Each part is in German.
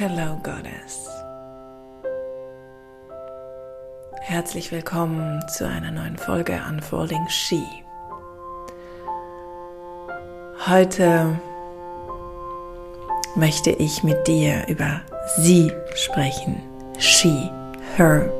Hello Goddess. Herzlich willkommen zu einer neuen Folge Unfolding She. Heute möchte ich mit dir über sie sprechen. She, her.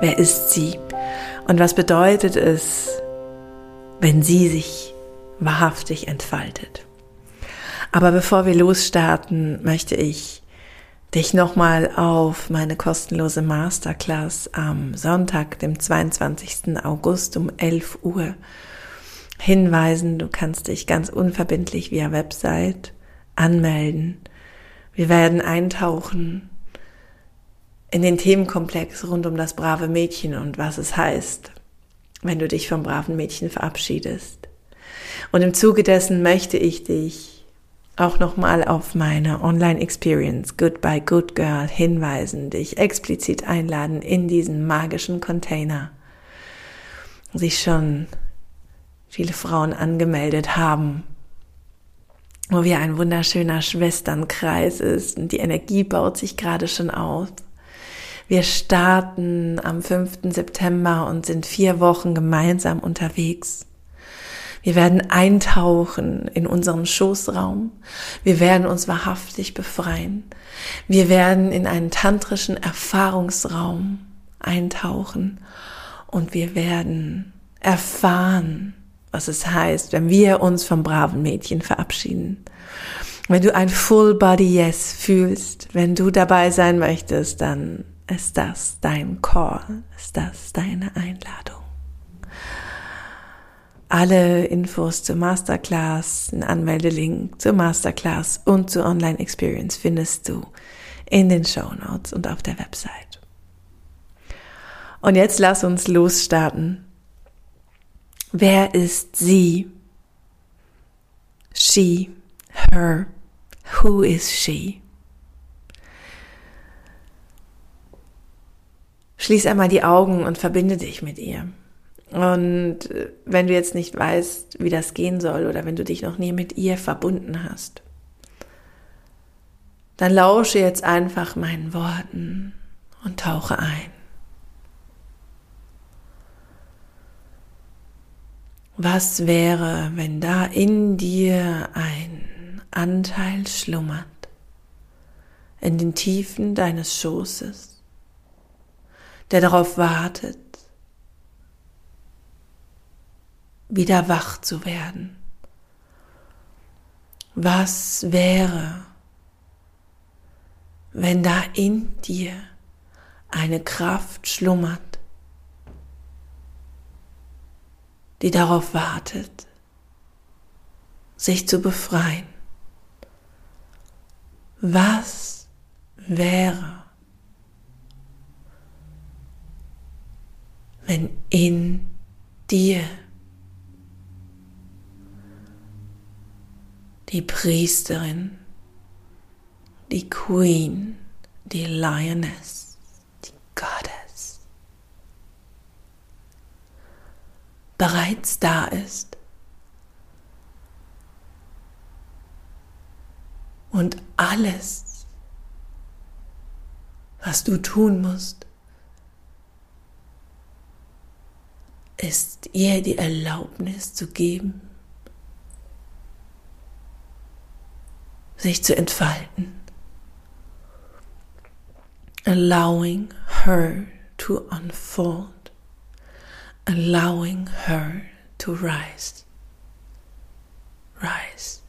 Wer ist sie? Und was bedeutet es, wenn sie sich wahrhaftig entfaltet? Aber bevor wir losstarten, möchte ich dich nochmal auf meine kostenlose Masterclass am Sonntag, dem 22. August um 11 Uhr hinweisen. Du kannst dich ganz unverbindlich via Website anmelden. Wir werden eintauchen in den Themenkomplex rund um das brave Mädchen und was es heißt, wenn du dich vom braven Mädchen verabschiedest. Und im Zuge dessen möchte ich dich auch nochmal auf meine Online-Experience Goodbye Good Girl hinweisen, dich explizit einladen in diesen magischen Container. Sich schon viele Frauen angemeldet haben, wo wir ein wunderschöner Schwesternkreis ist und die Energie baut sich gerade schon auf. Wir starten am 5. September und sind vier Wochen gemeinsam unterwegs. Wir werden eintauchen in unseren Schoßraum. Wir werden uns wahrhaftig befreien. Wir werden in einen tantrischen Erfahrungsraum eintauchen und wir werden erfahren, was es heißt, wenn wir uns vom braven Mädchen verabschieden. Wenn du ein Full Body Yes fühlst, wenn du dabei sein möchtest, dann ist das dein Call, ist das deine Einladung. Alle Infos zur Masterclass, einen Anmeldelink zur Masterclass und zur Online Experience findest du in den Show Notes und auf der Website. Und jetzt lass uns losstarten. Wer ist sie? She, her, who is she? Schließ einmal die Augen und verbinde dich mit ihr. Und äh, wenn du jetzt nicht weißt, wie das gehen soll oder wenn du dich noch nie mit ihr verbunden hast, dann lausche jetzt einfach meinen Worten und tauche ein. Was wäre, wenn da in dir ein Anteil schlummert, in den Tiefen deines Schoßes, der darauf wartet, wieder wach zu werden. Was wäre, wenn da in dir eine Kraft schlummert, die darauf wartet, sich zu befreien? Was wäre, wenn in dir die Priesterin, die Queen, die Lioness, die Goddess bereits da ist. Und alles, was du tun musst, ist ihr die Erlaubnis zu geben, sich zu entfalten. Allowing her to unfold, allowing her to rise, rise.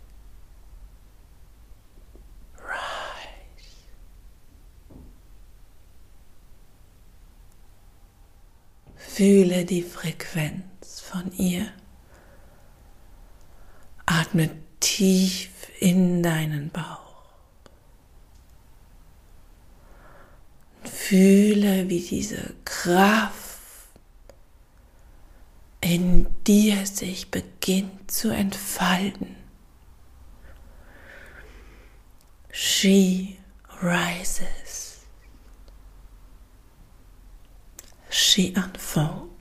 Fühle die Frequenz von ihr. Atme tief in deinen Bauch. Fühle, wie diese Kraft in dir sich beginnt zu entfalten. She rises. She unfolds.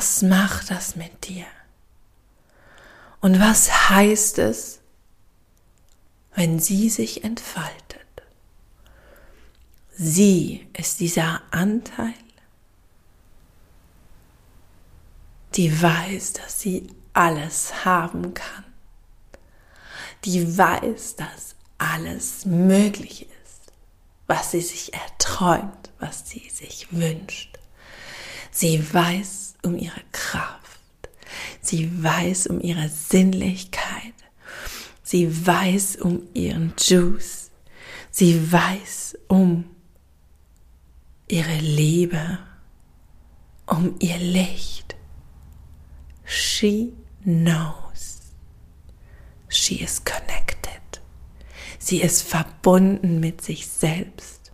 Was macht das mit dir? Und was heißt es, wenn sie sich entfaltet? Sie ist dieser Anteil, die weiß, dass sie alles haben kann, die weiß, dass alles möglich ist, was sie sich erträumt, was sie sich wünscht. Sie weiß um ihre Kraft, sie weiß um ihre Sinnlichkeit, sie weiß um ihren Juice, sie weiß um ihre Liebe, um ihr Licht. She knows. She is connected. Sie ist verbunden mit sich selbst.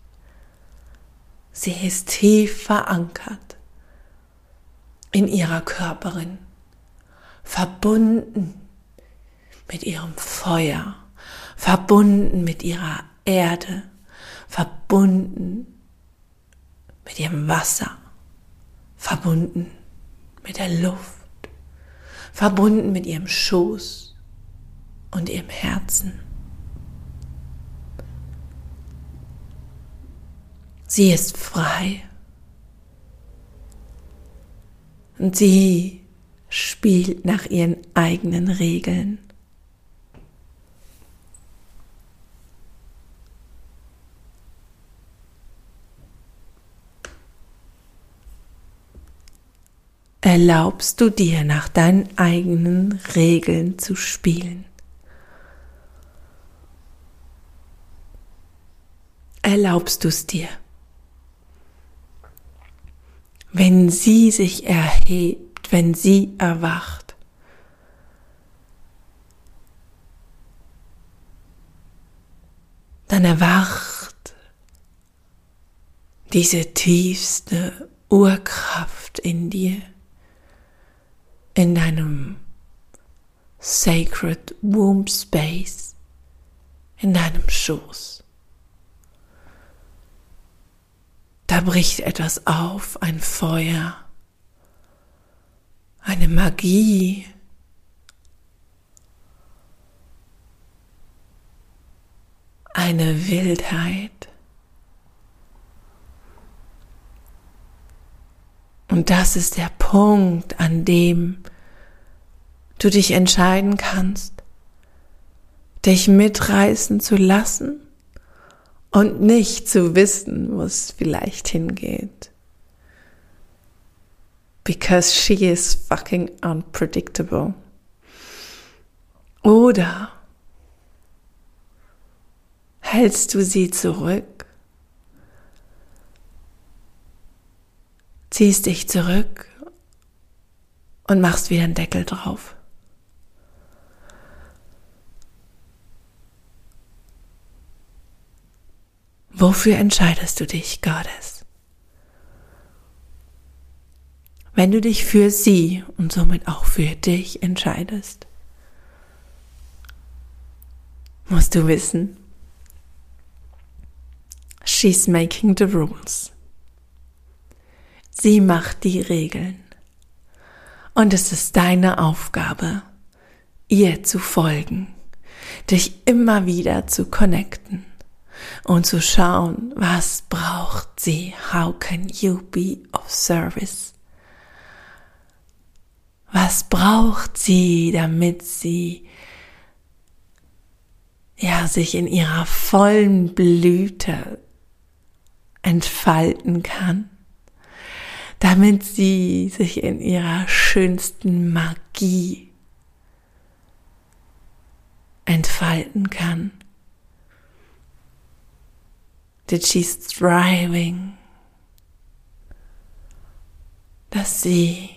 Sie ist tief verankert in ihrer Körperin, verbunden mit ihrem Feuer, verbunden mit ihrer Erde, verbunden mit ihrem Wasser, verbunden mit der Luft, verbunden mit ihrem Schoß und ihrem Herzen. Sie ist frei und sie spielt nach ihren eigenen Regeln. erlaubst du dir nach deinen eigenen Regeln zu spielen. Erlaubst du es dir? Wenn sie sich erhebt, wenn sie erwacht, dann erwacht diese tiefste Urkraft in dir in deinem Sacred Womb Space, in deinem Schoß. Da bricht etwas auf, ein Feuer, eine Magie, eine Wildheit. Und das ist der Punkt, an dem du dich entscheiden kannst, dich mitreißen zu lassen und nicht zu wissen, wo es vielleicht hingeht. Because she is fucking unpredictable. Oder hältst du sie zurück ziehst dich zurück und machst wieder einen Deckel drauf. Wofür entscheidest du dich, Goddess? Wenn du dich für sie und somit auch für dich entscheidest, musst du wissen, she's making the rules. Sie macht die Regeln. Und es ist deine Aufgabe, ihr zu folgen, dich immer wieder zu connecten und zu schauen, was braucht sie? How can you be of service? Was braucht sie, damit sie ja sich in ihrer vollen Blüte entfalten kann? damit sie sich in ihrer schönsten Magie entfalten kann. That she's thriving, dass sie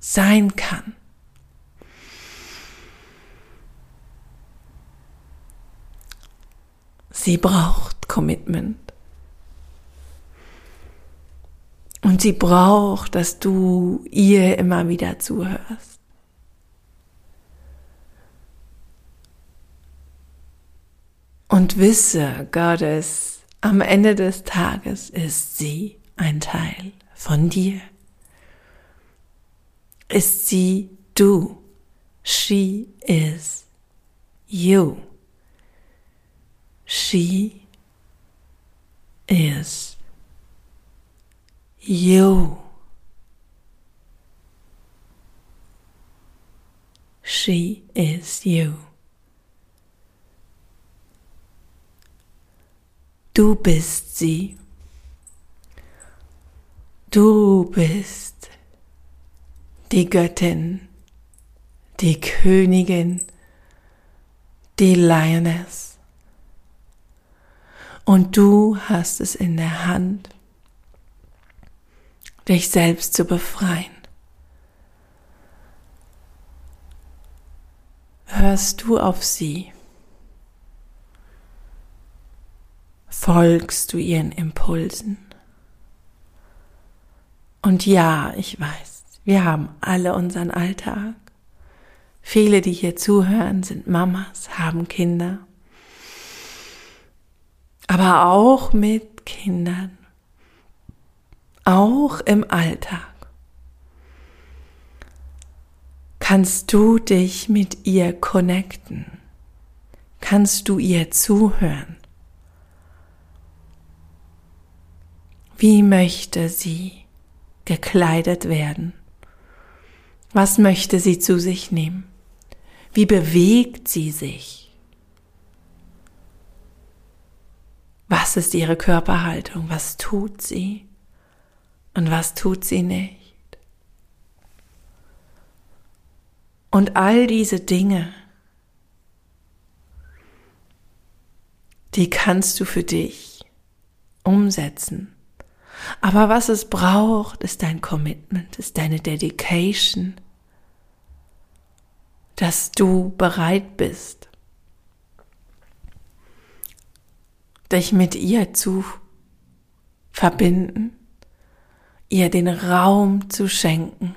sein kann. Sie braucht Commitment. Und sie braucht, dass du ihr immer wieder zuhörst. Und wisse, Gottes, am Ende des Tages ist sie ein Teil von dir. Ist sie du, She is you. She is you. She is you. Du bist sie. Du bist die Göttin, die Königin, die Lioness. Und du hast es in der Hand, dich selbst zu befreien. Hörst du auf sie? Folgst du ihren Impulsen? Und ja, ich weiß, wir haben alle unseren Alltag. Viele, die hier zuhören, sind Mamas, haben Kinder. Aber auch mit Kindern. Auch im Alltag. Kannst du dich mit ihr connecten? Kannst du ihr zuhören? Wie möchte sie gekleidet werden? Was möchte sie zu sich nehmen? Wie bewegt sie sich? Was ist ihre Körperhaltung? Was tut sie? Und was tut sie nicht? Und all diese Dinge, die kannst du für dich umsetzen. Aber was es braucht, ist dein Commitment, ist deine Dedication, dass du bereit bist, dich mit ihr zu verbinden, ihr den Raum zu schenken,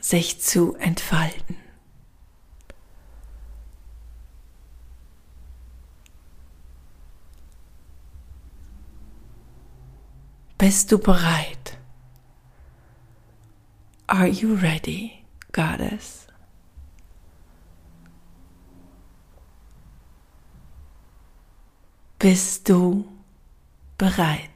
sich zu entfalten. Bist du bereit? Are you ready? Goddess. Bist du bereit?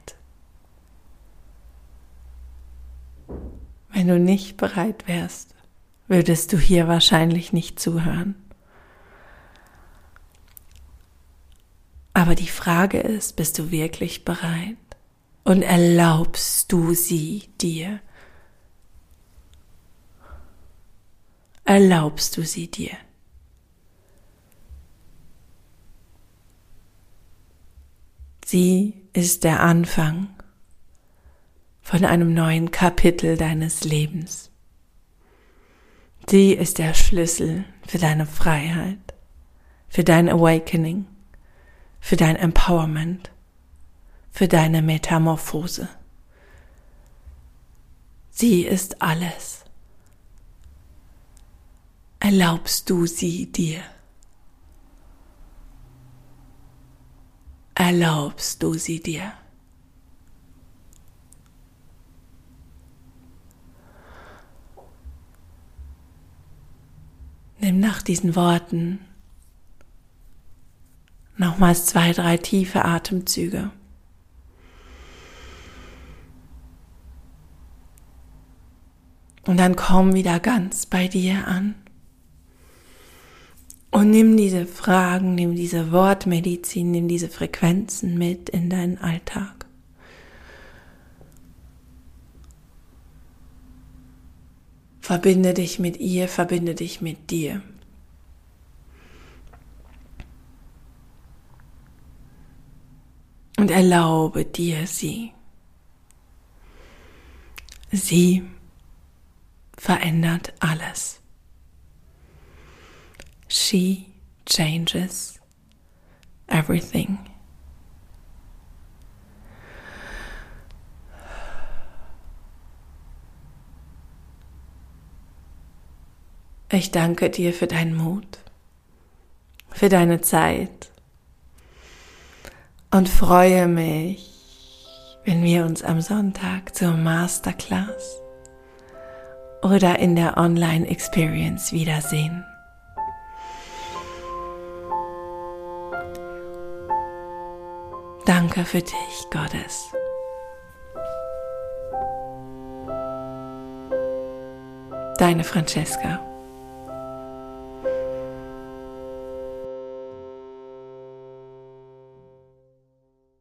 Wenn du nicht bereit wärst, würdest du hier wahrscheinlich nicht zuhören. Aber die Frage ist, bist du wirklich bereit? Und erlaubst du sie dir? erlaubst du sie dir. Sie ist der Anfang von einem neuen Kapitel deines Lebens. Sie ist der Schlüssel für deine Freiheit, für dein Awakening, für dein Empowerment, für deine Metamorphose. Sie ist alles erlaubst du sie dir? Erlaubst du sie dir? Nimm nach diesen Worten nochmals zwei, drei tiefe Atemzüge. Und dann komm wieder ganz bei dir an. Und nimm diese Fragen, nimm diese Wortmedizin, nimm diese Frequenzen mit in deinen Alltag. Verbinde dich mit ihr, verbinde dich mit dir. Und erlaube dir sie. Sie verändert alles. She changes everything. Ich danke dir für deinen Mut, für deine Zeit und freue mich, wenn wir uns am Sonntag zur Masterclass oder in der Online-Experience wiedersehen. Danke für dich, Gottes. Deine Francesca.